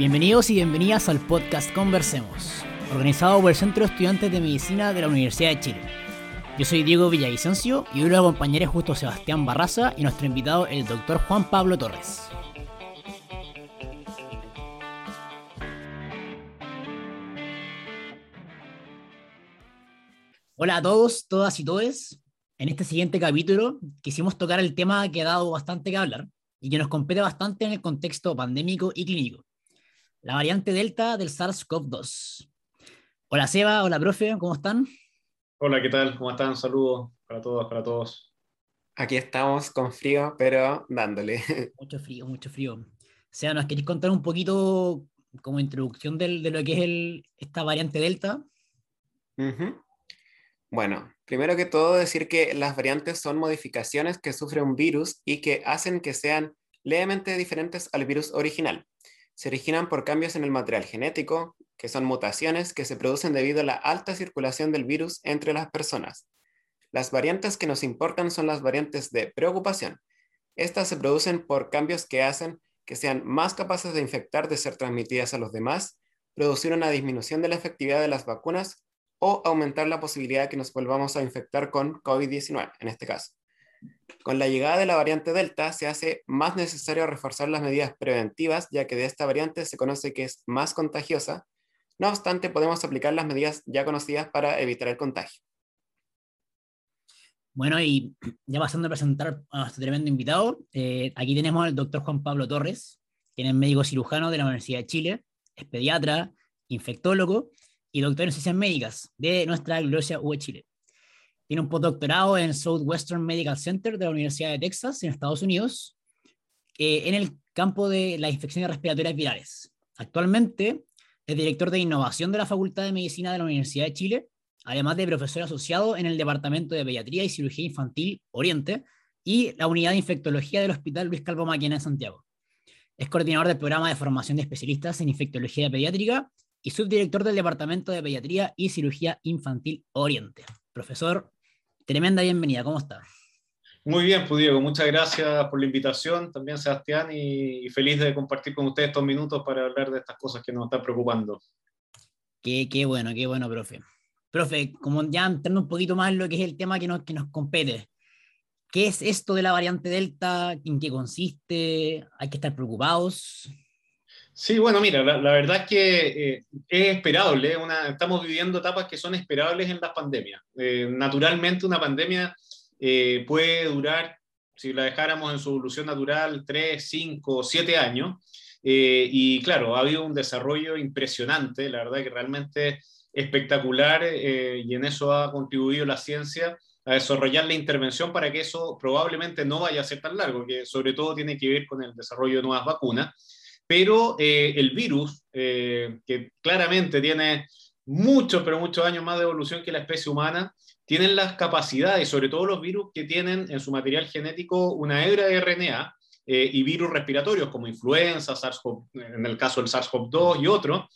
Bienvenidos y bienvenidas al podcast Conversemos, organizado por el Centro de Estudiantes de Medicina de la Universidad de Chile. Yo soy Diego Villavicencio y hoy lo acompañaré justo Sebastián Barraza y nuestro invitado el doctor Juan Pablo Torres. Hola a todos, todas y todes. En este siguiente capítulo quisimos tocar el tema que ha dado bastante que hablar y que nos compete bastante en el contexto pandémico y clínico, la variante Delta del SARS-CoV-2. Hola Seba, hola profe, ¿cómo están? Hola, ¿qué tal? ¿Cómo están? Saludos para todos, para todos. Aquí estamos con frío, pero dándole. Mucho frío, mucho frío. Seba, ¿nos queréis contar un poquito como introducción de lo que es el, esta variante Delta? Bueno, primero que todo decir que las variantes son modificaciones que sufre un virus y que hacen que sean levemente diferentes al virus original se originan por cambios en el material genético, que son mutaciones que se producen debido a la alta circulación del virus entre las personas. Las variantes que nos importan son las variantes de preocupación. Estas se producen por cambios que hacen que sean más capaces de infectar de ser transmitidas a los demás, producir una disminución de la efectividad de las vacunas o aumentar la posibilidad de que nos volvamos a infectar con COVID-19 en este caso. Con la llegada de la variante Delta se hace más necesario reforzar las medidas preventivas, ya que de esta variante se conoce que es más contagiosa. No obstante, podemos aplicar las medidas ya conocidas para evitar el contagio. Bueno, y ya pasando a presentar a nuestro tremendo invitado, eh, aquí tenemos al doctor Juan Pablo Torres, quien es médico cirujano de la Universidad de Chile, es pediatra, infectólogo y doctor en ciencias médicas de nuestra gloriosa UE Chile. Tiene un postdoctorado en Southwestern Medical Center de la Universidad de Texas, en Estados Unidos, eh, en el campo de las infecciones respiratorias virales. Actualmente es director de innovación de la Facultad de Medicina de la Universidad de Chile, además de profesor asociado en el Departamento de Pediatría y Cirugía Infantil Oriente y la Unidad de Infectología del Hospital Luis Calvo Maquena en Santiago. Es coordinador del programa de formación de especialistas en infectología pediátrica y subdirector del Departamento de Pediatría y Cirugía Infantil Oriente. Profesor, Tremenda bienvenida, ¿cómo está? Muy bien, pues Diego, muchas gracias por la invitación, también Sebastián, y, feliz de compartir con ustedes estos minutos para hablar de estas cosas que nos están preocupando. Qué, qué bueno, qué bueno, profe. Profe, como ya entrando un poquito más en lo que es el tema que nos, que nos compete, ¿qué es esto de la variante Delta? ¿En qué consiste? ¿Hay que estar preocupados? Sí, bueno, mira, la, verdad es que eh, es esperable, una, estamos viviendo etapas que son esperables en las pandemias. Eh, naturalmente una pandemia eh, puede durar, si la dejáramos en su evolución natural, 3, 5, 7 años. y claro, ha habido un desarrollo impresionante, la verdad que realmente espectacular, y en eso ha contribuido la ciencia a desarrollar la intervención para que eso probablemente no vaya a ser tan largo, que sobre todo tiene que ver con el desarrollo de nuevas vacunas pero eh, el virus, eh, que claramente tiene muchos, pero muchos años más de evolución que la especie humana, tienen las capacidades, sobre todo los virus que tienen en su material genético una hebra de RNA eh, y virus respiratorios como influenza, SARS en el caso del SARS-CoV-2 y otros,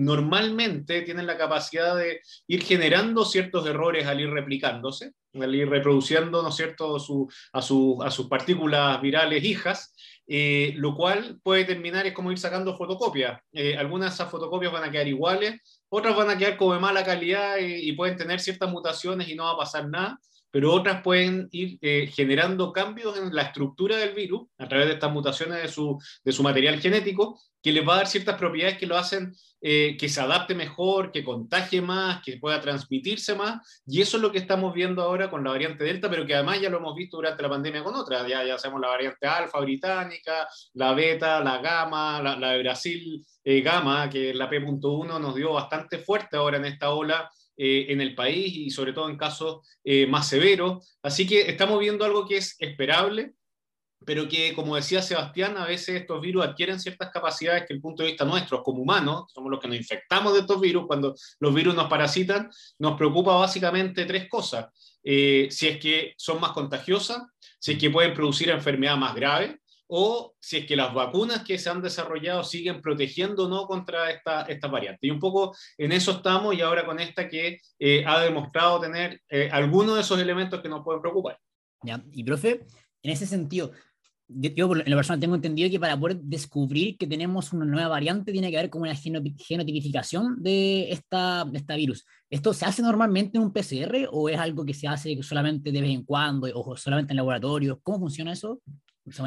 normalmente tienen la capacidad de ir generando ciertos errores al ir replicándose, al ir reproduciendo, ¿no es cierto?, a, a sus partículas virales hijas, eh, lo cual puede terminar es como ir sacando fotocopias. Eh, algunas de esas fotocopias van a quedar iguales, otras van a quedar como de mala calidad y, pueden tener ciertas mutaciones y no va a pasar nada, pero otras pueden ir eh, generando cambios en la estructura del virus a través de estas mutaciones de su, de su material genético, que les va a dar ciertas propiedades que lo hacen eh, que se adapte mejor, que contagie más, que pueda transmitirse más. Y eso es lo que estamos viendo ahora con la variante Delta, pero que además ya lo hemos visto durante la pandemia con otras. Ya, ya sabemos la variante Alfa británica, la Beta, la Gamma, la, de Brasil eh, Gamma, que la P.1 nos dio bastante fuerte ahora en esta ola. Eh, en el país y sobre todo en casos más severos. Así que estamos viendo algo que es esperable, pero que, como decía Sebastián, a veces estos virus adquieren ciertas capacidades que, el punto de vista nuestro, como humanos, somos los que nos infectamos de estos virus, cuando los virus nos parasitan, nos preocupa básicamente tres cosas. Eh, si es que son más contagiosas, si es que pueden producir enfermedad más grave, o si es que las vacunas que se han desarrollado siguen protegiendo o no contra esta, esta variante. Y un poco en eso estamos y ahora con esta que eh, ha demostrado tener eh, algunos de esos elementos que nos pueden preocupar. Ya, y profe, en ese sentido, yo, en la persona tengo entendido que para poder descubrir que tenemos una nueva variante tiene que haber como una genotipificación de esta, de esta virus. ¿Esto se hace normalmente en un PCR o es algo que se hace solamente de vez en cuando o solamente en laboratorio? ¿Cómo funciona eso?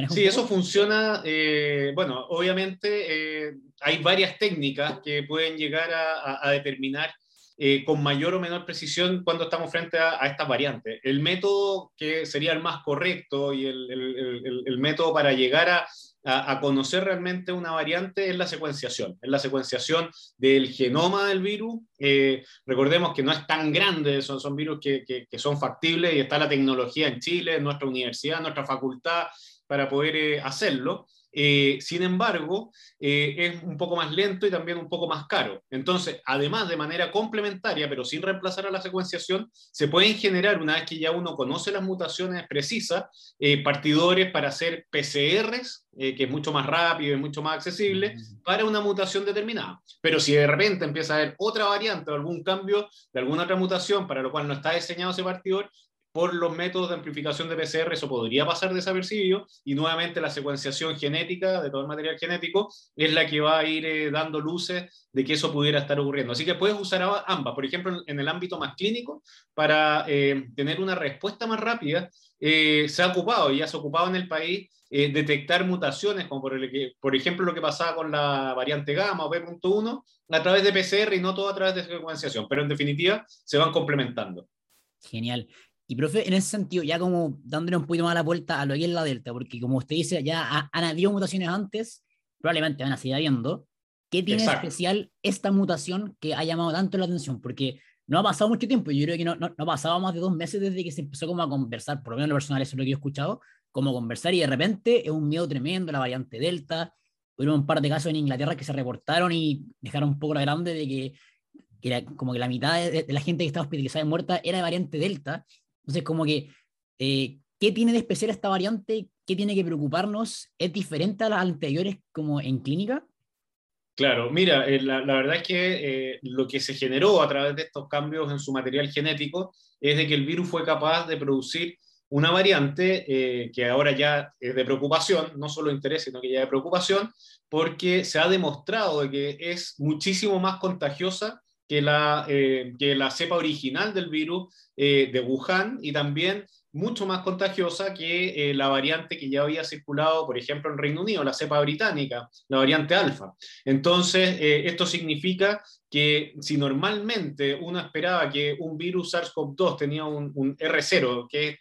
Sí, eso funciona, eh, bueno, obviamente eh, hay varias técnicas que pueden llegar a, determinar eh, con mayor o menor precisión cuando estamos frente a, estas variantes. El método que sería el más correcto y el, el, el, método para llegar a, a, conocer realmente una variante es la secuenciación, es la secuenciación del genoma del virus. recordemos que no es tan grande, son, son virus que, que, que, son factibles y está la tecnología en Chile, en nuestra universidad, en nuestra facultad, para poder eh, hacerlo. Eh, sin embargo, eh, es un poco más lento y también un poco más caro. Entonces, además, de manera complementaria, pero sin reemplazar a la secuenciación, se pueden generar, una vez que ya uno conoce las mutaciones precisas, partidores para hacer PCRs, que es mucho más rápido y mucho más accesible, para una mutación determinada. Pero si de repente empieza a haber otra variante o algún cambio de alguna otra mutación para lo cual no está diseñado ese partidor, por los métodos de amplificación de PCR eso podría pasar desapercibido y nuevamente la secuenciación genética de todo el material genético es la que va a ir eh, dando luces de que eso pudiera estar ocurriendo. Así que puedes usar ambas, por ejemplo, en el ámbito más clínico, para eh, tener una respuesta más rápida, eh, se ha ocupado y ya se ha ocupado en el país detectar mutaciones, como por, el, por ejemplo lo que pasaba con la variante gamma o B.1, a través de PCR y no todo a través de secuenciación, pero en definitiva se van complementando. Genial. Y, profe, en ese sentido, ya como dándole un poquito más la vuelta a lo que es la Delta, porque como usted dice, ya han habido mutaciones antes, probablemente van a seguir habiendo. ¿Qué tiene especial esta mutación que ha llamado tanto la atención? Porque no ha pasado mucho tiempo, yo creo que no, no, no ha pasado más de dos meses desde que se empezó como a conversar, por lo menos en lo personal, eso es lo que yo he escuchado, como conversar y de repente es un miedo tremendo la variante Delta. Hubo un par de casos en Inglaterra que se reportaron y dejaron un poco la grande de que, que como que la mitad de, de, la gente que estaba hospitalizada y muerta era de variante Delta entonces, como que, eh, ¿qué tiene de especial esta variante? ¿Qué tiene que preocuparnos? ¿Es diferente a las anteriores como en clínica? Claro, mira, eh, la, verdad es que eh, lo que se generó a través de estos cambios en su material genético es de que el virus fue capaz de producir una variante que ahora ya es de preocupación, no solo interés, sino que ya de preocupación, porque se ha demostrado de que es muchísimo más contagiosa que la, que la cepa original del virus eh, de Wuhan y también mucho más contagiosa que eh, la variante que ya había circulado, por ejemplo, en Reino Unido, la cepa británica, la variante alfa. Entonces, eh, esto significa que si normalmente uno esperaba que un virus SARS-CoV-2 tenía un, un, R0, que es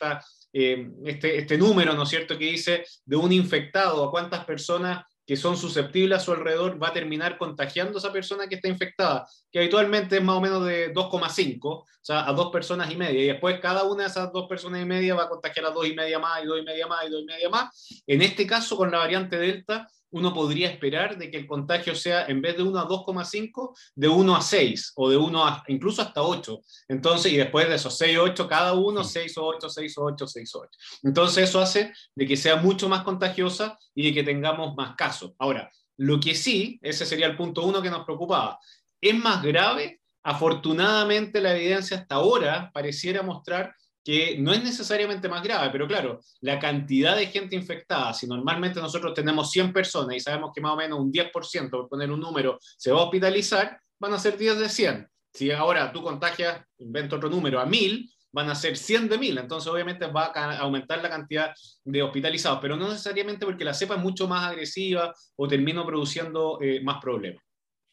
este, este número, ¿no es cierto?, que dice de un infectado a cuántas personas que son susceptibles a su alrededor va a terminar contagiando a esa persona que está infectada, que habitualmente es más o menos de 2,5, o sea, a dos personas y media, y después cada una de esas dos personas y media va a contagiar a dos y media más, y dos y media más, y dos y media más. En este caso, con la variante Delta, uno podría esperar de que el contagio sea, en vez de 1 a 2,5, de 1 a 6 o de 1 a incluso hasta 8. Entonces, y después de esos 6 o 8, cada uno, 6 o 8, 6 o 8, 6 o 8. Entonces, eso hace de que sea mucho más contagiosa y de que tengamos más casos. Ahora, lo que sí, ese sería el punto 1 que nos preocupaba, es más grave. Afortunadamente, la evidencia hasta ahora pareciera mostrar que no es necesariamente más grave, pero claro, la cantidad de gente infectada, si normalmente nosotros tenemos 100 personas y sabemos que más o menos un 10%, por poner un número, se va a hospitalizar, van a ser 10 de 100. Si ahora tú contagias, invento otro número, a 1000, van a ser 100 de 1000, entonces obviamente va a aumentar la cantidad de hospitalizados, pero no necesariamente porque la cepa es mucho más agresiva o termino produciendo eh, más problemas.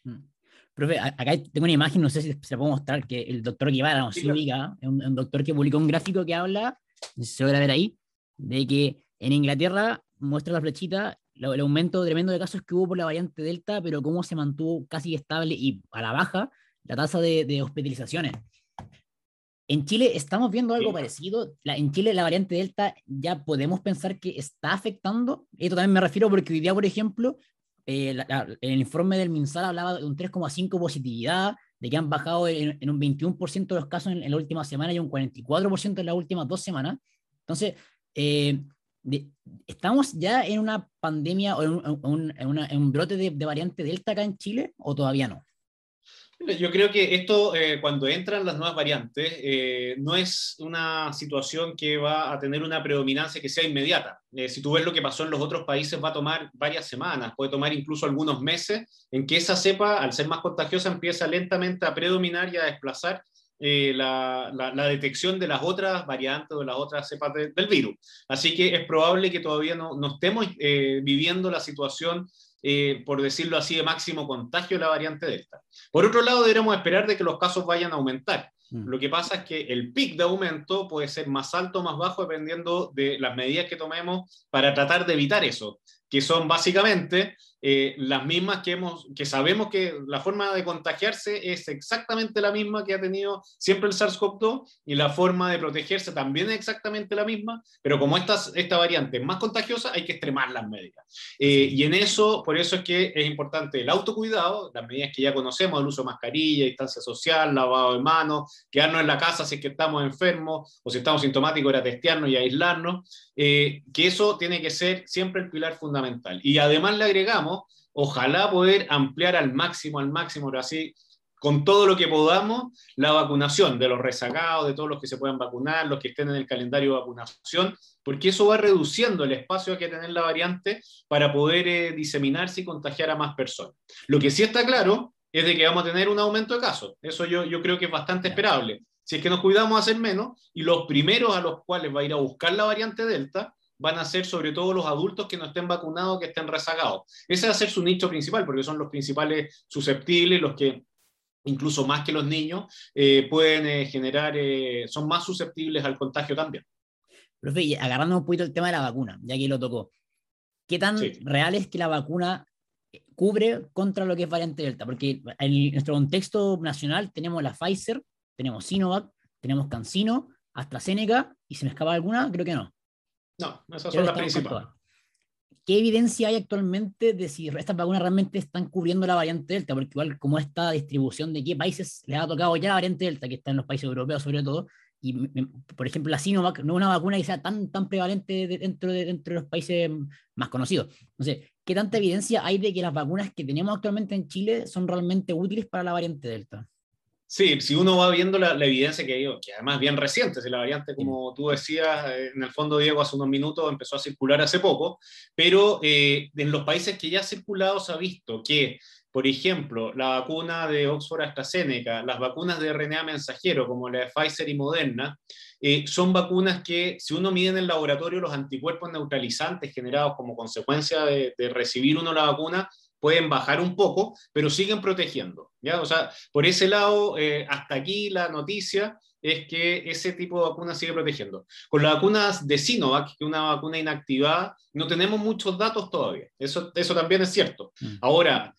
Mm. Profe, acá tengo una imagen, no sé si se la puedo mostrar, que el doctor Guevara nos sí, ubica, es un, doctor que publicó un gráfico que habla, no sé si se logra ver ahí, de que en Inglaterra muestra la flechita el aumento tremendo de casos que hubo por la variante Delta, pero cómo se mantuvo casi estable y a la baja la tasa de, de hospitalizaciones. En Chile estamos viendo algo parecido. La, en Chile la variante Delta ya podemos pensar que está afectando. Esto también me refiero porque hoy día, por ejemplo, eh, el informe del MinSal hablaba de un 3,5 positividad, de que han bajado en, un 21% de los casos en, la última semana y un 44% en las últimas dos semanas. Entonces, eh, ¿estamos ya en una pandemia o en un, brote de, variante Delta acá en Chile o todavía no? Yo creo que esto, eh, cuando entran las nuevas variantes, eh, no es una situación que va a tener una predominancia que sea inmediata. Eh, si tú ves lo que pasó en los otros países, va a tomar varias semanas, puede tomar incluso algunos meses, en que esa cepa, al ser más contagiosa, empieza lentamente a predominar y a desplazar la, la, detección de las otras variantes o las otras cepas del virus. Así que es probable que todavía no, no estemos viviendo la situación eh, por decirlo así, de máximo contagio la variante Delta. Por otro lado, deberemos esperar de que los casos vayan a aumentar. Mm. Lo que pasa es que el pic de aumento puede ser más alto o más bajo dependiendo de las medidas que tomemos para tratar de evitar eso, que son básicamente eh, las mismas que, hemos, que sabemos que la forma de contagiarse es exactamente la misma que ha tenido siempre el SARS-CoV-2 y la forma de protegerse también es exactamente la misma, pero como esta, esta variante es más contagiosa, hay que extremar las medidas. Eh, y en eso, por eso es que es importante el autocuidado, las medidas que ya conocemos, el uso de mascarilla, distancia social, lavado de manos, quedarnos en la casa si es que estamos enfermos o si estamos sintomáticos, era testearnos y aislarnos, eh, que eso tiene que ser siempre el pilar fundamental. Y además le agregamos, ojalá poder ampliar al máximo, al máximo, pero así, con todo lo que podamos, la vacunación de los rezagados, de todos los que se puedan vacunar, los que estén en el calendario de vacunación, porque eso va reduciendo el espacio que tener la variante para poder eh, diseminarse y contagiar a más personas. Lo que sí está claro es de que vamos a tener un aumento de casos. Eso yo, yo creo que es bastante esperable. Si es que nos cuidamos a hacer menos, y los primeros a los cuales va a ir a buscar la variante Delta van a ser sobre todo los adultos que no estén vacunados, que estén rezagados. Ese va a ser su nicho principal, porque son los principales susceptibles, los que incluso más que los niños, eh, pueden eh, generar, eh, son más susceptibles al contagio también. Profe, agarrando un poquito el tema de la vacuna, ya que lo tocó, ¿qué tan real es que la vacuna cubre contra lo que es variante Delta? Porque en nuestro contexto nacional tenemos la Pfizer, tenemos Sinovac, tenemos CanSino, AstraZeneca, y si me escapa alguna, creo que no. No, esas son las principales. ¿Qué evidencia hay actualmente de si estas vacunas realmente están cubriendo la variante Delta? Porque igual como esta distribución de qué países les ha tocado ya la variante Delta, que está en los países europeos sobre todo, y por ejemplo la Sinovac no es una vacuna que sea tan, tan prevalente dentro, de, dentro de los países más conocidos. Entonces, ¿qué tanta evidencia hay de que las vacunas que tenemos actualmente en Chile son realmente útiles para la variante Delta? Sí, si uno va viendo la, evidencia que, que además bien reciente, si la variante, como tú decías, eh, en el fondo, Diego, hace unos minutos empezó a circular hace poco, pero eh, en los países que ya ha circulado se ha visto que, por ejemplo, la vacuna de Oxford AstraZeneca, las vacunas de RNA mensajero, como la de Pfizer y Moderna, eh, son vacunas que, si uno mide en el laboratorio los anticuerpos neutralizantes generados como consecuencia de, de recibir uno la vacuna, pueden bajar un poco, pero siguen protegiendo. ¿ya? O sea, por ese lado, eh, hasta aquí la noticia es que ese tipo de vacuna sigue protegiendo. Con las vacunas de Sinovac, que es una vacuna inactivada, no tenemos muchos datos todavía. Eso, eso también es cierto. Mm. Ahora,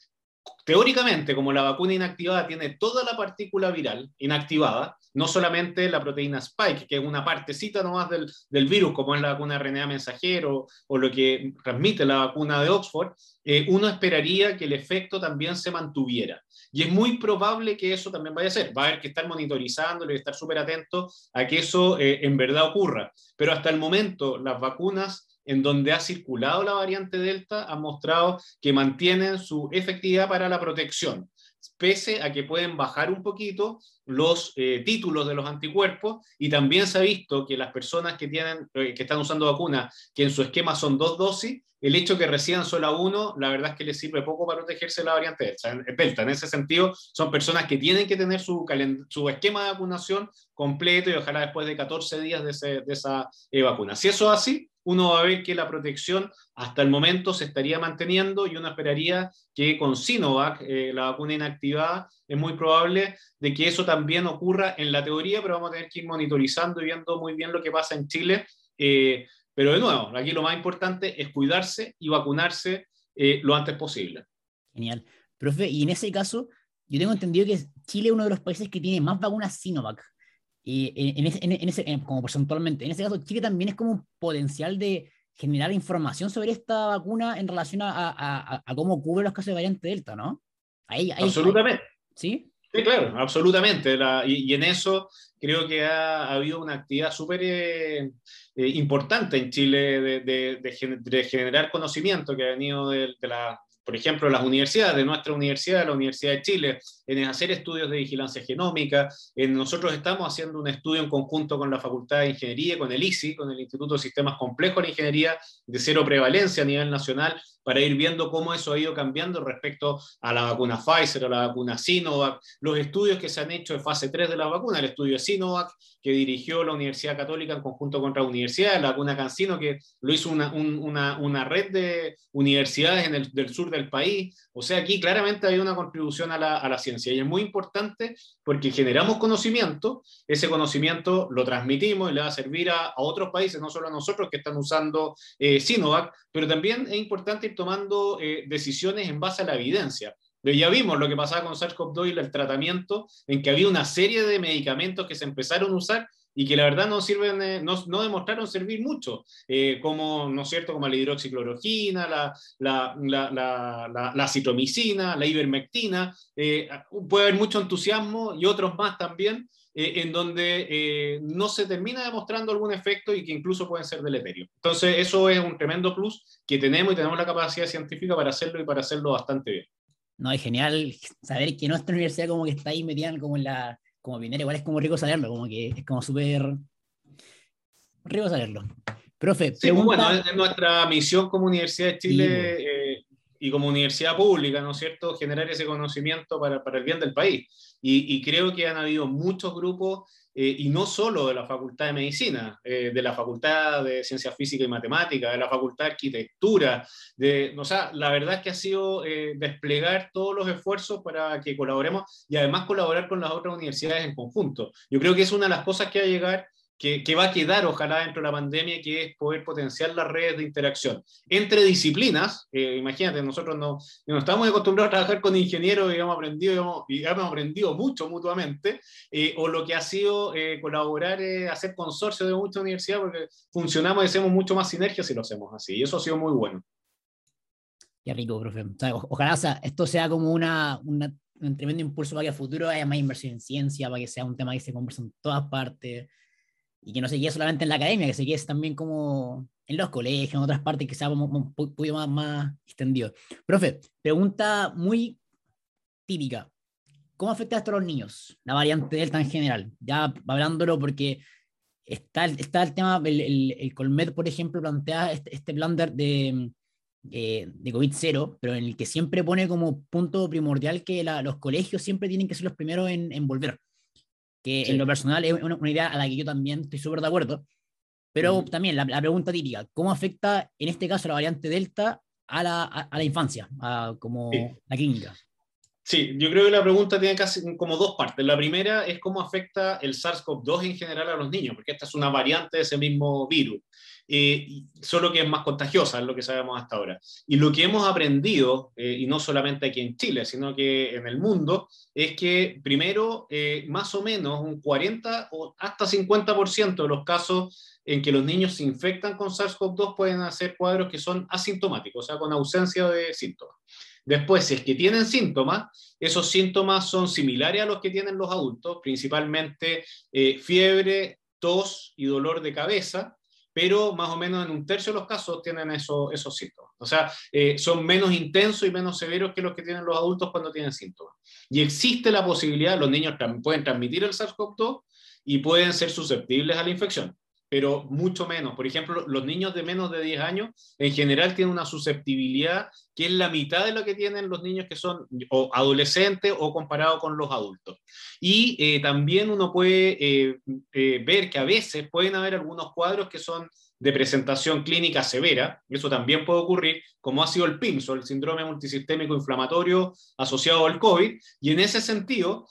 teóricamente, como la vacuna inactivada tiene toda la partícula viral inactivada, no solamente la proteína spike, que es una partecita nomás del, del virus, como es la vacuna RNA mensajero o lo que transmite la vacuna de Oxford, eh, uno esperaría que el efecto también se mantuviera. Y es muy probable que eso también vaya a ser. Va a haber que estar monitorizando y estar súper atento a que eso eh, en verdad ocurra. Pero hasta el momento, las vacunas en donde ha circulado la variante Delta han mostrado que mantienen su efectividad para la protección pese a que pueden bajar un poquito los eh, títulos de los anticuerpos. Y también se ha visto que las personas que, tienen, eh, que están usando vacunas, que en su esquema son dos dosis, el hecho que reciban solo uno, la verdad es que les sirve poco para protegerse de la variante Delta. En ese sentido, son personas que tienen que tener su, su esquema de vacunación completo y ojalá después de 14 días de, esa eh, vacuna. Si eso es así, uno va a ver que la protección hasta el momento se estaría manteniendo y uno esperaría que con Sinovac, eh, la vacuna inactivada, es muy probable de que eso también ocurra en la teoría, pero vamos a tener que ir monitorizando y viendo muy bien lo que pasa en Chile. Eh, pero de nuevo, aquí lo más importante es cuidarse y vacunarse eh, lo antes posible. Genial. Profe, y en ese caso, yo tengo entendido que Chile es uno de los países que tiene más vacunas Sinovac. Y en, ese, como porcentualmente, en ese caso, Chile también es como un potencial de generar información sobre esta vacuna en relación a, cómo cubre los casos de variante Delta, ¿no? absolutamente. ¿Sí? Sí, claro, absolutamente. y, en eso creo que ha, habido una actividad súper eh, eh, importante en Chile de, generar conocimiento que ha venido de, la por ejemplo, las universidades, de nuestra universidad, la Universidad de Chile, en hacer estudios de vigilancia genómica. En, nosotros estamos haciendo un estudio en conjunto con la Facultad de Ingeniería, con el ICI, con el Instituto de Sistemas Complejos de Ingeniería de Cero Prevalencia a nivel nacional, para ir viendo cómo eso ha ido cambiando respecto a la vacuna Pfizer, a la vacuna Sinovac, los estudios que se han hecho de fase 3 de la vacuna, el estudio de Sinovac, que dirigió la Universidad Católica en conjunto con otra universidad, la vacuna Cancino, que lo hizo una, una, una red de universidades en el, sur del país. O sea, aquí claramente hay una contribución a la, a la ciencia y es muy importante porque generamos conocimiento, ese conocimiento lo transmitimos y le va a servir a, a otros países, no solo a nosotros que están usando eh, Sinovac, pero también es importante tomando eh, decisiones en base a la evidencia. Ya vimos lo que pasaba con SARS-CoV-2 y el tratamiento, en que había una serie de medicamentos que se empezaron a usar y que la verdad no sirven, eh, no, no, demostraron servir mucho, eh, como, ¿no es cierto?, como la hidroxicloroquina, la, la, la, la citromicina, la ivermectina, puede haber mucho entusiasmo y otros más también, eh, en donde eh, no se termina demostrando algún efecto y que incluso pueden ser deleterios. Entonces, eso es un tremendo plus que tenemos y tenemos la capacidad científica para hacerlo y para hacerlo bastante bien. No, es genial saber que nuestra universidad como que está ahí metida como en la, como binera, igual es como rico saberlo, como que es como súper rico saberlo. Profe, sí, pues, bueno, es nuestra misión como Universidad de Chile eh, y como universidad pública, ¿no es cierto?, generar ese conocimiento para, para el bien del país. Y, creo que han habido muchos grupos, eh, y no solo de la Facultad de Medicina, eh, de la Facultad de Ciencias Físicas y Matemáticas, de la Facultad de Arquitectura, de, o sea, la verdad es que ha sido eh, desplegar todos los esfuerzos para que colaboremos y además colaborar con las otras universidades en conjunto. Yo creo que es una de las cosas que va a llegar que, va a quedar ojalá dentro de la pandemia, que es poder potenciar las redes de interacción entre disciplinas. Eh, imagínate, nosotros no, no, estamos acostumbrados a trabajar con ingenieros y hemos aprendido, y hemos, aprendido mucho mutuamente, eh, o lo que ha sido eh, colaborar, hacer consorcio de muchas universidades, porque funcionamos y hacemos mucho más sinergia si lo hacemos así, y eso ha sido muy bueno. Qué rico, profe. ojalá esto sea como una, una, un tremendo impulso para que a futuro haya más inversión en ciencia, para que sea un tema que se converse en todas partes y que no se quede solamente en la academia, que se quede también como en los colegios, en otras partes, que sea un poquito más, más extendido. Profe, pregunta muy típica. ¿Cómo afecta esto a los niños, la variante Delta en general? Ya hablándolo porque está, está el tema, el, el, el Colmet, por ejemplo, plantea este, este plan de, de, de COVID-0, pero en el que siempre pone como punto primordial que la, los colegios siempre tienen que ser los primeros en, en volver que en lo personal es una, idea a la que yo también estoy súper de acuerdo. Pero también la, pregunta típica, ¿cómo afecta en este caso la variante Delta a la, a, la infancia, a, como la clínica? Sí, yo creo que la pregunta tiene casi como dos partes. La primera es cómo afecta el SARS-CoV-2 en general a los niños, porque esta es una variante de ese mismo virus. Eh, solo que es más contagiosa, es lo que sabemos hasta ahora. Y lo que hemos aprendido, eh, y no solamente aquí en Chile, sino que en el mundo, es que primero, eh, más o menos un 40 o hasta 50% de los casos en que los niños se infectan con SARS-CoV-2 pueden hacer cuadros que son asintomáticos, o sea, con ausencia de síntomas. Después, si es que tienen síntomas, esos síntomas son similares a los que tienen los adultos, principalmente fiebre, tos y dolor de cabeza, pero más o menos en un tercio de los casos tienen eso, esos síntomas. O sea, eh, son menos intensos y menos severos que los que tienen los adultos cuando tienen síntomas. Y existe la posibilidad, los niños pueden transmitir el SARS-CoV-2 y pueden ser susceptibles a la infección pero mucho menos. Por ejemplo, los niños de menos de 10 años en general tienen una susceptibilidad que es la mitad de lo que tienen los niños que son o adolescentes o comparado con los adultos. Y eh, también uno puede eh, eh, ver que a veces pueden haber algunos cuadros que son de presentación clínica severa, eso también puede ocurrir, como ha sido el PIMSO, el síndrome multisistémico inflamatorio asociado al COVID, y en ese sentido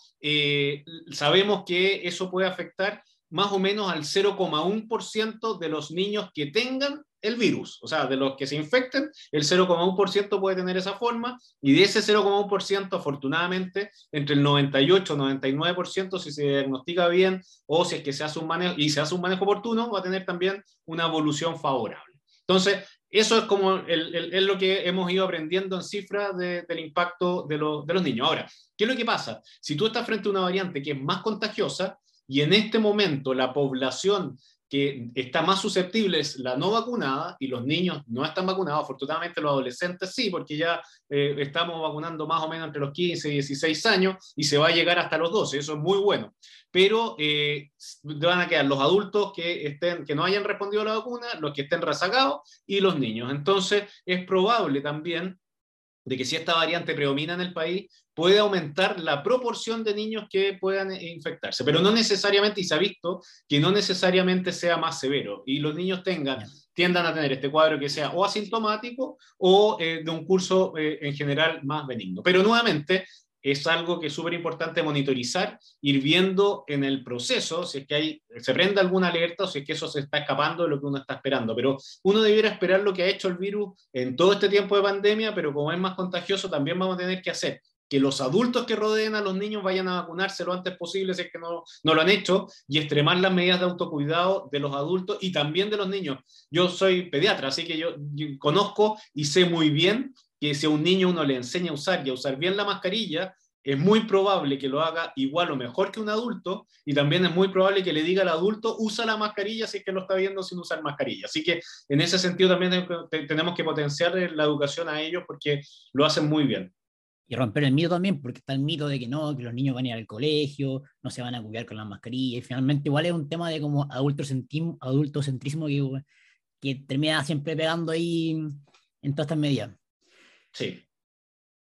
sabemos que eso puede afectar más o menos al 0,1% de los niños que tengan el virus. O sea, de los que se infecten, el 0,1% puede tener esa forma y de ese 0,1%, afortunadamente, entre el 98 y 99%, si se diagnostica bien o si es que se hace un manejo y se hace un manejo oportuno, va a tener también una evolución favorable. Entonces, eso es como el, lo que hemos ido aprendiendo en cifras del impacto de, de los niños. Ahora, ¿qué es lo que pasa? Si tú estás frente a una variante que es más contagiosa, y en este momento la población que está más susceptible es la no vacunada y los niños no están vacunados. Afortunadamente los adolescentes sí, porque ya eh, estamos vacunando más o menos entre los 15 y 16 años y se va a llegar hasta los 12, eso es muy bueno. Pero eh, van a quedar los adultos que, estén, que no hayan respondido a la vacuna, los que estén rezagados y los niños. Entonces es probable también de que si esta variante predomina en el país, puede aumentar la proporción de niños que puedan eh, infectarse, pero no necesariamente, y se ha visto que no necesariamente sea más severo, y los niños tengan, tiendan a tener este cuadro que sea o asintomático o eh, de un curso eh, en general más benigno. Pero nuevamente, es algo que es súper importante monitorizar, ir viendo en el proceso si es que hay, se prende alguna alerta o si es que eso se está escapando de lo que uno está esperando. Pero uno debiera esperar lo que ha hecho el virus en todo este tiempo de pandemia, pero como es más contagioso, también vamos a tener que hacer que los adultos que rodeen a los niños vayan a vacunarse lo antes posible si es que no, no lo han hecho y extremar las medidas de autocuidado de los adultos y también de los niños. Yo soy pediatra, así que yo, yo conozco y sé muy bien que si a un niño uno le enseña a usar y a usar bien la mascarilla, es muy probable que lo haga igual o mejor que un adulto y también es muy probable que le diga al adulto usa la mascarilla si es que lo está viendo sin usar mascarilla. Así que en ese sentido también tenemos que potenciar la educación a ellos porque lo hacen muy bien. Y romper el mito también, porque está el mito de que no, que los niños van a ir al colegio, no se van a cuidar con la mascarilla. Y finalmente igual es un tema de como adultocentrismo, adultocentrismo que, que termina siempre pegando ahí en todas estas medidas. Sí.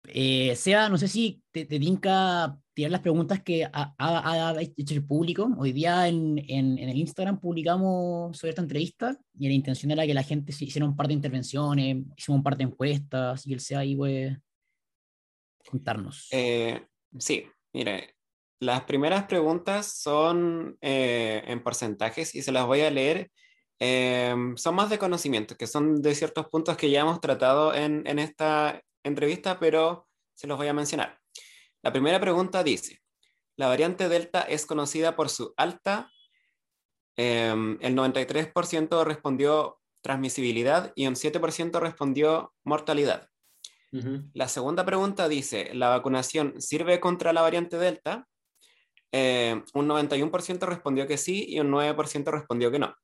Eh, Sea, no sé si te, te tinca tirar las preguntas que ha, ha, hecho el público. Hoy día en, en, en, el Instagram publicamos sobre esta entrevista y la intención era que la gente hiciera un par de intervenciones, hicimos un par de encuestas y el Sea ahí puede contarnos. Eh, sí, mire, las primeras preguntas son eh, en porcentajes y se las voy a leer. Eh, son más de conocimiento, que son de ciertos puntos que ya hemos tratado en, en esta entrevista, pero se los voy a mencionar. La primera pregunta dice, la variante Delta es conocida por su alta, eh, el 93% respondió transmisibilidad y un 7% respondió mortalidad. Uh -huh. La segunda pregunta dice, ¿la vacunación sirve contra la variante Delta? Eh, un 91% respondió que sí y un 9% respondió que no.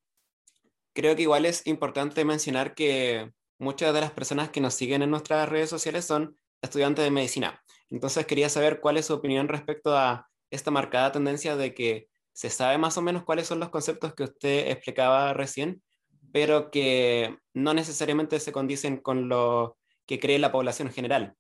Creo que igual es importante mencionar que muchas de las personas que nos siguen en nuestras redes sociales son estudiantes de medicina. Entonces quería saber cuál es su opinión respecto a esta marcada tendencia de que se sabe más o menos cuáles son los conceptos que usted explicaba recién, pero que no necesariamente se condicen con lo que cree la población en general.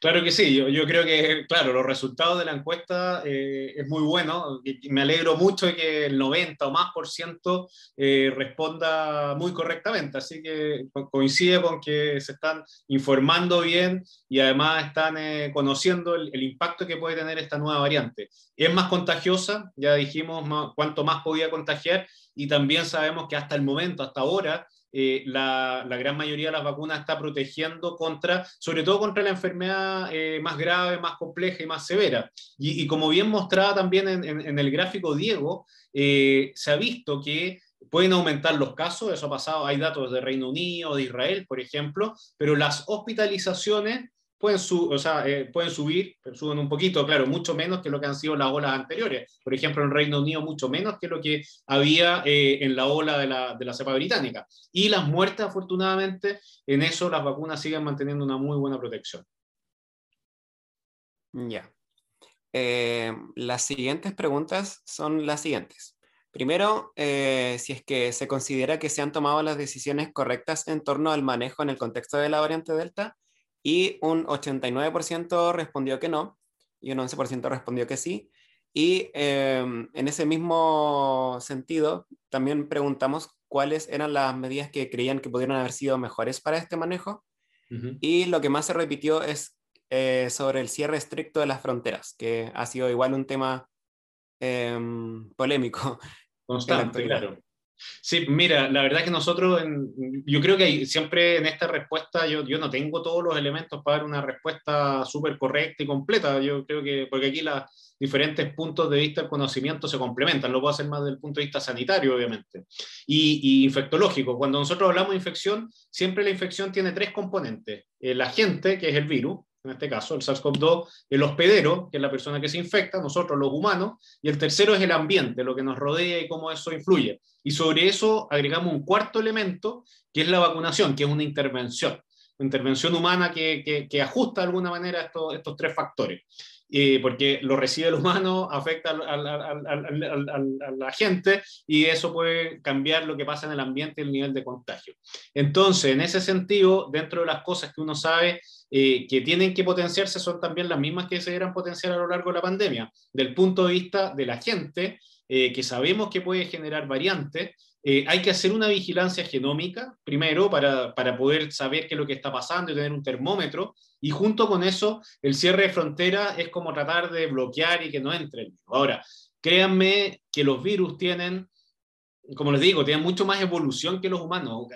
Claro que sí, yo, creo que, claro, los resultados de la encuesta eh, es muy bueno. Me alegro mucho de que el 90 o más por ciento eh, responda muy correctamente, así que coincide con que se están informando bien y además están eh, conociendo el, el, impacto que puede tener esta nueva variante. Es más contagiosa, ya dijimos más, cuánto más podía contagiar y también sabemos que hasta el momento, hasta ahora, eh, la, gran mayoría de las vacunas está protegiendo contra, sobre todo contra la enfermedad eh, más grave, más compleja y más severa. Y, como bien mostraba también en el gráfico Diego, eh, se ha visto que pueden aumentar los casos, eso ha pasado, hay datos de Reino Unido, de Israel, por ejemplo, pero las hospitalizaciones eh, pueden subir, pero suben un poquito, claro, mucho menos que lo que han sido las olas anteriores. Por ejemplo, en Reino Unido mucho menos que lo que había eh, en la ola de la, de la cepa británica. Y las muertes, afortunadamente, en eso las vacunas siguen manteniendo una muy buena protección. Ya. Eh, las siguientes preguntas son las siguientes. Primero, si es que se considera que se han tomado las decisiones correctas en torno al manejo en el contexto de la variante Delta y un 89% respondió que no y un 11% respondió que sí. Y eh, en ese mismo sentido, también preguntamos cuáles eran las medidas que creían que pudieran haber sido mejores para este manejo. Uh -huh. Y lo que más se repitió es eh, sobre el cierre estricto de las fronteras, que ha sido igual un tema eh, polémico. Constante, claro. Sí, mira, la verdad que nosotros, yo creo que siempre en esta respuesta yo, no tengo todos los elementos para dar una respuesta súper correcta y completa. Yo creo que, porque aquí los diferentes puntos de vista del conocimiento se complementan, lo puedo hacer más desde el punto de vista sanitario, obviamente, y, y infectológico. Cuando nosotros hablamos de infección, siempre la infección tiene tres componentes. El agente, que es el virus, en este caso, el SARS-CoV-2, el hospedero, que es la persona que se infecta, nosotros los humanos, y el tercero es el ambiente, lo que nos rodea y cómo eso influye. Y sobre eso agregamos un cuarto elemento, que es la vacunación, que es una intervención, una intervención humana que, ajusta de alguna manera estos tres factores. Eh, porque lo recibe el humano, afecta a, la gente y eso puede cambiar lo que pasa en el ambiente y el nivel de contagio. Entonces, en ese sentido, dentro de las cosas que uno sabe eh, que tienen que potenciarse son también las mismas que se dieran potenciar a lo largo de la pandemia, del punto de vista de la gente, eh, que sabemos que puede generar variantes. Eh, hay que hacer una vigilancia genómica, primero, para, para, poder saber qué es lo que está pasando y tener un termómetro. Y junto con eso, el cierre de fronteras es como tratar de bloquear y que no entre Ahora, créanme que los virus tienen como les digo, tienen mucho más evolución que los humanos.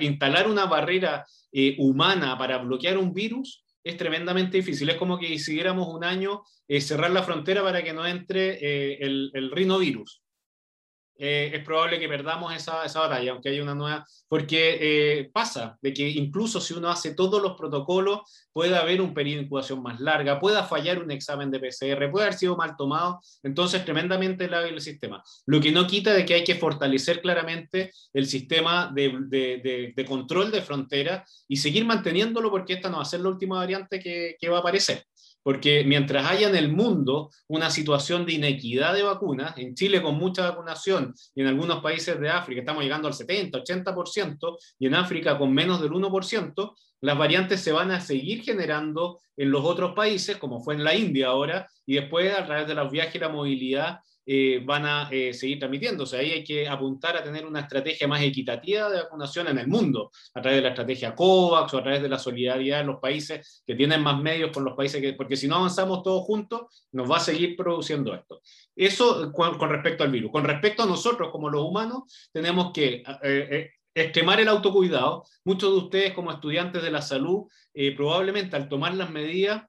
instalar una barrera eh, humana para bloquear un virus es tremendamente difícil. Es como que decidiéramos un año eh, cerrar la frontera para que no entre eh, el, el rinovirus. Eh, es probable que perdamos esa, esa, batalla, aunque haya una nueva, porque eh, pasa de que incluso si uno hace todos los protocolos, puede haber un periodo de incubación más larga, pueda fallar un examen de PCR, puede haber sido mal tomado, entonces tremendamente lábil el sistema. Lo que no quita de que hay que fortalecer claramente el sistema de, control de frontera y seguir manteniéndolo porque esta no va a ser la última variante que va a aparecer porque mientras haya en el mundo una situación de inequidad de vacunas, en Chile con mucha vacunación y en algunos países de África estamos llegando al 70, 80%, y en África con menos del 1%, las variantes se van a seguir generando en los otros países, como fue en la India ahora, y después a través de los viajes y la movilidad eh, van a eh, seguir transmitiéndose. Ahí hay que apuntar a tener una estrategia más equitativa de vacunación en el mundo, a través de la estrategia COVAX o a través de la solidaridad de los países que tienen más medios con los países que, porque si no avanzamos todos juntos, nos va a seguir produciendo esto. Eso con, respecto al virus. Con respecto a nosotros como los humanos, tenemos que eh, extremar el autocuidado. Muchos de ustedes como estudiantes de la salud, probablemente al tomar las medidas,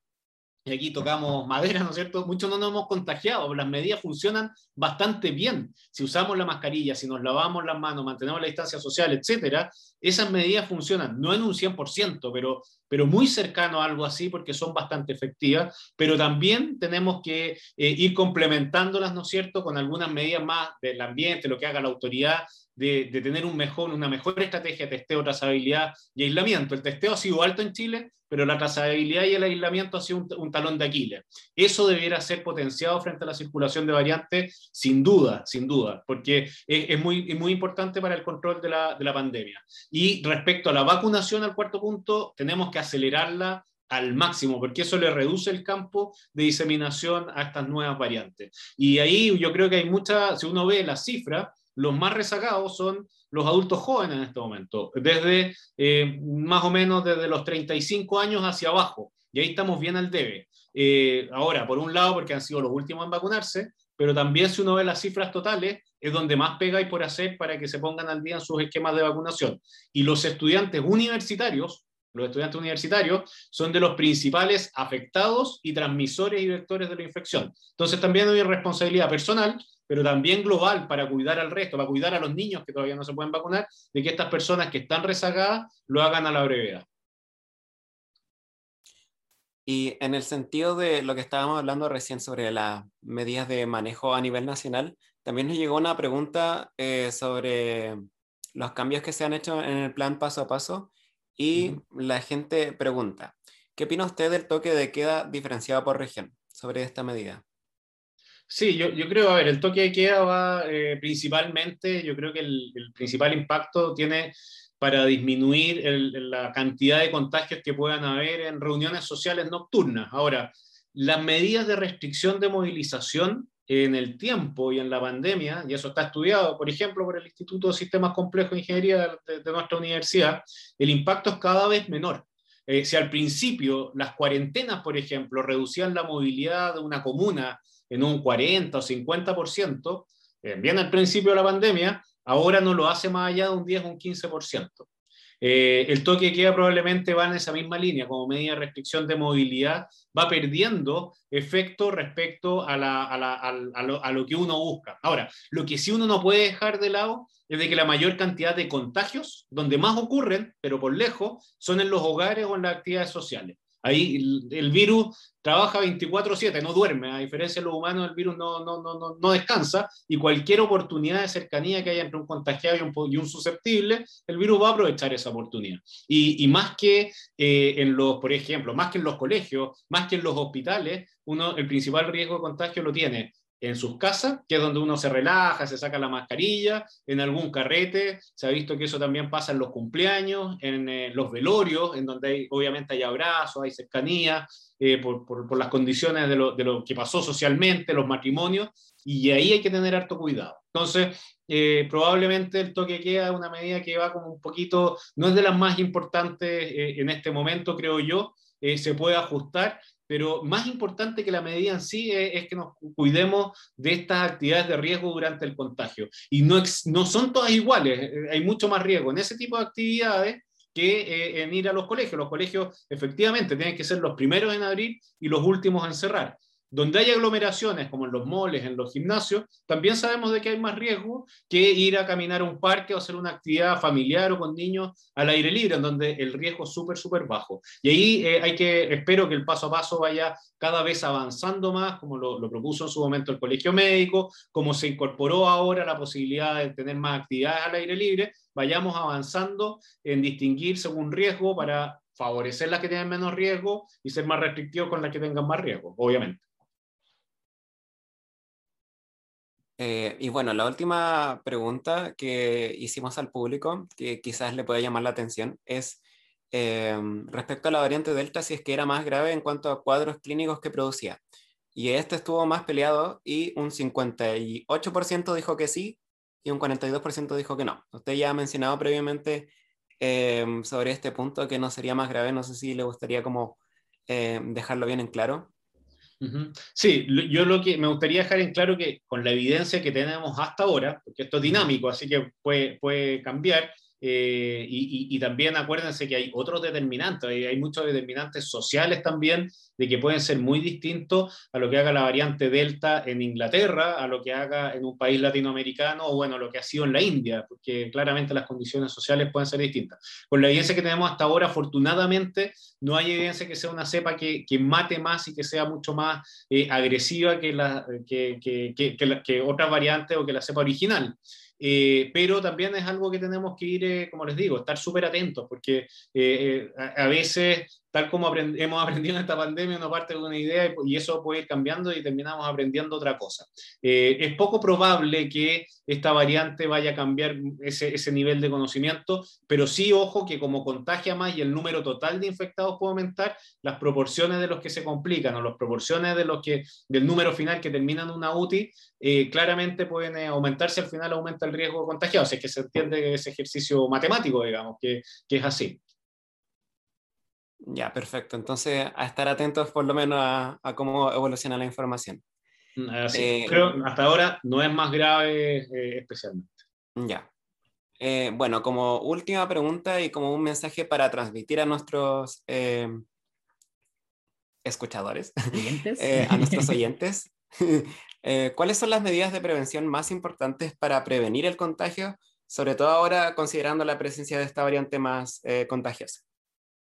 y aquí tocamos madera, ¿no es cierto? Muchos no nos hemos contagiado, las medidas funcionan bastante bien. Si usamos la mascarilla, si nos lavamos las manos, mantenemos la distancia social, etcétera, esas medidas funcionan, no en un 100%, pero, pero muy cercano a algo así porque son bastante efectivas, pero también tenemos que eh, ir complementándolas, ¿no es cierto?, con algunas medidas más del ambiente, lo que haga la autoridad, de, tener una mejor estrategia de testeo, trazabilidad y aislamiento. El testeo ha sido alto en Chile, pero la trazabilidad y el aislamiento ha sido un, talón de Aquiles. Eso debiera ser potenciado frente a la circulación de variantes, sin duda, sin duda, porque es, muy, muy importante para el control de la, de la pandemia. Y respecto a la vacunación, al cuarto punto, tenemos que acelerarla al máximo, porque eso le reduce el campo de diseminación a estas nuevas variantes. Y ahí yo creo que hay mucha, si uno ve las cifras, los más rezagados son los adultos jóvenes en este momento, desde eh, más o menos desde los 35 años hacia abajo. Y ahí estamos bien al debe. Eh, ahora, por un lado, porque han sido los últimos en vacunarse, pero también si uno ve las cifras totales, es donde más pega hay por hacer para que se pongan al día en sus esquemas de vacunación. Y los estudiantes universitarios, los estudiantes universitarios, son de los principales afectados y transmisores y vectores de la infección. Entonces también hay responsabilidad personal pero también global para cuidar al resto, para cuidar a los niños que todavía no se pueden vacunar, de que estas personas que están rezagadas lo hagan a la brevedad. Y en el sentido de lo que estábamos hablando recién sobre las medidas de manejo a nivel nacional, también nos llegó una pregunta eh, sobre los cambios que se han hecho en el plan paso a paso y la gente pregunta, ¿qué opina usted del toque de queda diferenciado por región sobre esta medida? Sí, yo, yo, creo, a ver, el toque de queda va eh, principalmente, yo creo que el, principal impacto tiene para disminuir la cantidad de contagios que puedan haber en reuniones sociales nocturnas. Ahora, las medidas de restricción de movilización en el tiempo y en la pandemia, y eso está estudiado, por ejemplo, por el Instituto de Sistemas Complejos de Ingeniería de, nuestra universidad, el impacto es cada vez menor. Eh, si al principio las cuarentenas, por ejemplo, reducían la movilidad de una comuna en un 40 o 50%, eh, bien al principio de la pandemia, ahora no lo hace más allá de un 10 o un 15%. Eh, el toque de queda probablemente va en esa misma línea, como medida de restricción de movilidad, va perdiendo efecto respecto a, lo, a, lo, que uno busca. Ahora, lo que sí uno no puede dejar de lado es de que la mayor cantidad de contagios, donde más ocurren, pero por lejos, son en los hogares o en las actividades sociales. Ahí el, virus trabaja 24/7, no duerme, a diferencia de los humanos, el virus no, no, no, no, descansa y cualquier oportunidad de cercanía que haya entre un contagiado y un, susceptible, el virus va a aprovechar esa oportunidad. Y, y más que eh, en los, por ejemplo, más que en los colegios, más que en los hospitales, uno, el principal riesgo de contagio lo tiene en sus casas, que es donde uno se relaja, se saca la mascarilla, en algún carrete, se ha visto que eso también pasa en los cumpleaños, en eh, los velorios, en donde hay, obviamente hay abrazos, hay cercanía, eh, por, por, las condiciones de lo, de lo, que pasó socialmente, los matrimonios, y ahí hay que tener harto cuidado. Entonces, eh, probablemente el toque queda una medida que va como un poquito, no es de las más importantes en este momento, creo yo, se puede ajustar pero más importante que la medida en sí es, que nos cuidemos de estas actividades de riesgo durante el contagio. Y no, no son todas iguales, eh, hay mucho más riesgo en ese tipo de actividades que eh, en ir a los colegios. Los colegios efectivamente tienen que ser los primeros en abrir y los últimos en cerrar. Donde hay aglomeraciones, como en los moles, en los gimnasios, también sabemos de que hay más riesgo que ir a caminar a un parque o hacer una actividad familiar o con niños al aire libre, en donde el riesgo es súper, súper bajo. Y ahí eh, hay que, espero que el paso a paso vaya cada vez avanzando más, como lo, lo, propuso en su momento el Colegio Médico, como se incorporó ahora la posibilidad de tener más actividades al aire libre, vayamos avanzando en distinguir según riesgo para favorecer las que tienen menos riesgo y ser más restrictivos con las que tengan más riesgo, obviamente. Eh, y bueno, la última pregunta que hicimos al público, que quizás le pueda llamar la atención, es eh, respecto a la variante Delta, si es que era más grave en cuanto a cuadros clínicos que producía. Y este estuvo más peleado y un 58% dijo que sí y un 42% dijo que no. Usted ya ha mencionado previamente eh, sobre este punto que no sería más grave, no sé si le gustaría como dejarlo bien en claro. Sí, yo lo que me gustaría dejar en claro que con la evidencia que tenemos hasta ahora, porque esto es dinámico, así que puede, puede cambiar, eh, y, también acuérdense que hay otros determinantes, hay, hay, muchos determinantes sociales también, de que pueden ser muy distintos a lo que haga la variante Delta en Inglaterra, a lo que haga en un país latinoamericano o bueno, lo que ha sido en la India, porque claramente las condiciones sociales pueden ser distintas. Con la evidencia que tenemos hasta ahora, afortunadamente, no hay evidencia que sea una cepa que, que mate más y que sea mucho más eh, agresiva que, la, que, que, que, otras variantes o que la cepa original. Eh, pero también es algo que tenemos que ir, eh, como les digo, estar súper atentos, porque eh, a, a, veces tal como hemos aprendido en esta pandemia, uno parte de una idea y, eso puede ir cambiando y terminamos aprendiendo otra cosa. Eh, es poco probable que esta variante vaya a cambiar ese, ese, nivel de conocimiento, pero sí, ojo, que como contagia más y el número total de infectados puede aumentar, las proporciones de los que se complican o las proporciones de los que, del número final que terminan una UTI, eh, claramente pueden eh, aumentarse, al final aumenta el riesgo de contagiado, o sea, que se entiende ese ejercicio matemático, digamos, que, que es así. Ya, perfecto. Entonces, a estar atentos por lo menos a, cómo evoluciona la información. Mm, así. Eh, Creo hasta ahora no es más grave eh, especialmente. Ya. Eh, bueno, como última pregunta y como un mensaje para transmitir a nuestros escuchadores, a nuestros oyentes, ¿cuáles son las medidas de prevención más importantes para prevenir el contagio, sobre todo ahora considerando la presencia de esta variante más contagiosa?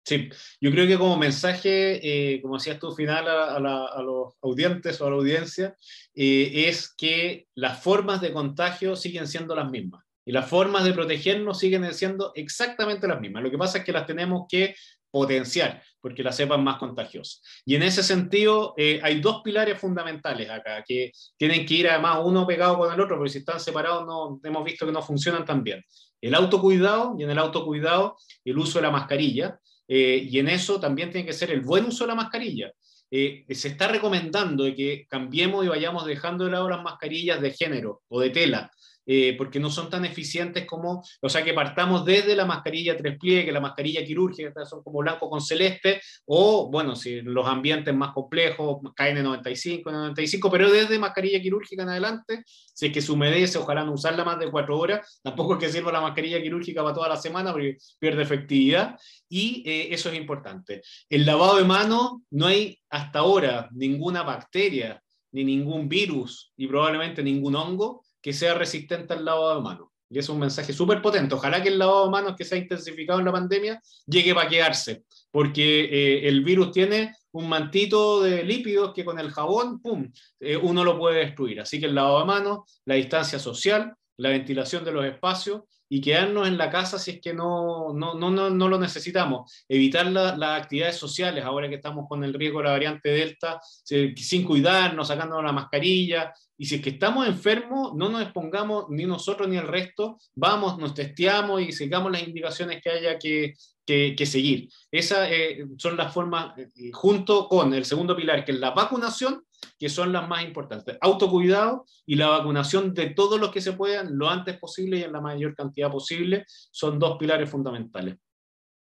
Sí, yo creo que como mensaje, eh, como decías tú, final a, los audientes o a la audiencia, eh, es que las formas de contagio siguen siendo las mismas y las formas de protegernos siguen siendo exactamente las mismas. Lo que pasa es que las tenemos que potenciar porque la cepa es más contagiosa. Y en ese sentido, eh, hay dos pilares fundamentales acá que tienen que ir además uno pegado con el otro, porque si están separados no, hemos visto que no funcionan tan bien. El autocuidado y en el autocuidado el uso de la mascarilla eh, y en eso también tiene que ser el buen uso de la mascarilla. Eh, se está recomendando que cambiemos y vayamos dejando de lado las mascarillas de género o de tela, eh, porque no son tan eficientes como, o sea, que partamos desde la mascarilla tres pliegues, la mascarilla quirúrgica, que son como blanco con celeste, o, bueno, si los ambientes más complejos, KN95, 95, pero desde mascarilla quirúrgica en adelante, si es que se humedece, ojalá no usarla más de cuatro horas, tampoco es que sirva la mascarilla quirúrgica para toda la semana porque pierde efectividad, y eh, eso es importante. El lavado de manos, no hay hasta ahora ninguna bacteria, ni ningún virus, y probablemente ningún hongo que sea resistente al lavado de manos. Y es un mensaje súper potente. Ojalá que el lavado de manos que se ha intensificado en la pandemia llegue para quedarse. porque eh, el virus tiene un mantito de lípidos que con el jabón, ¡pum!, eh, uno lo puede destruir. Así que el lavado de manos, la distancia social, la ventilación de los espacios y quedarnos en la casa si es que no, no, no, no, lo necesitamos. Evitar las actividades sociales, ahora que estamos con el riesgo de la variante Delta, sin cuidarnos, sacándonos la mascarilla. Y si es que estamos enfermos, no nos expongamos ni nosotros ni el resto, vamos, nos testeamos y sigamos las indicaciones que haya que, que, seguir. Esas eh, son las formas, eh, junto con el segundo pilar, que es la vacunación, que son las más importantes. Autocuidado y la vacunación de todos los que se puedan lo antes posible y en la mayor cantidad posible son dos pilares fundamentales.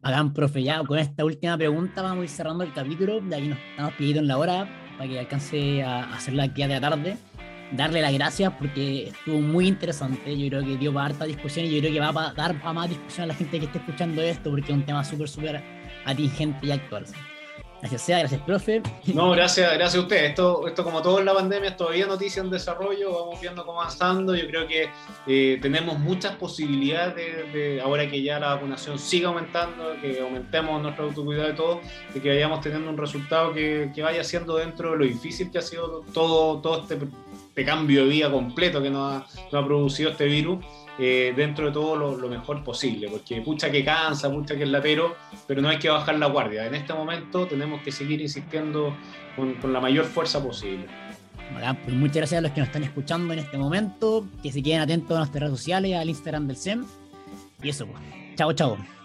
Hagan, profe, ya con esta última pregunta vamos a ir cerrando el capítulo, de aquí nos estamos pidiendo en la hora para que alcance a hacer la actividad de la tarde. Darle las gracias porque estuvo muy interesante, yo creo que dio para harta discusión y yo creo que va a dar para más discusión a la gente que esté escuchando esto porque es un tema súper, súper atingente y actual. Gracias, gracias, profe. No, gracias, gracias a usted. Esto, esto, como todo en la pandemia, es todavía noticia en desarrollo, vamos viendo cómo avanzando. Yo creo que eh, tenemos muchas posibilidades de, ahora que ya la vacunación siga aumentando, que aumentemos nuestro autocuidado y todo, y que vayamos teniendo un resultado que, vaya siendo dentro de lo difícil que ha sido todo, todo este, este cambio de vida completo que nos ha producido este virus. Eh, dentro de todo lo, mejor posible, porque pucha que cansa, pucha que es latero, pero no hay que bajar la guardia. En este momento tenemos que seguir insistiendo con, la mayor fuerza posible. pues muchas gracias a los que nos están escuchando en este momento, que se queden atentos a nuestras redes sociales, al Instagram del SEM. Y eso, pues. Chao, chao.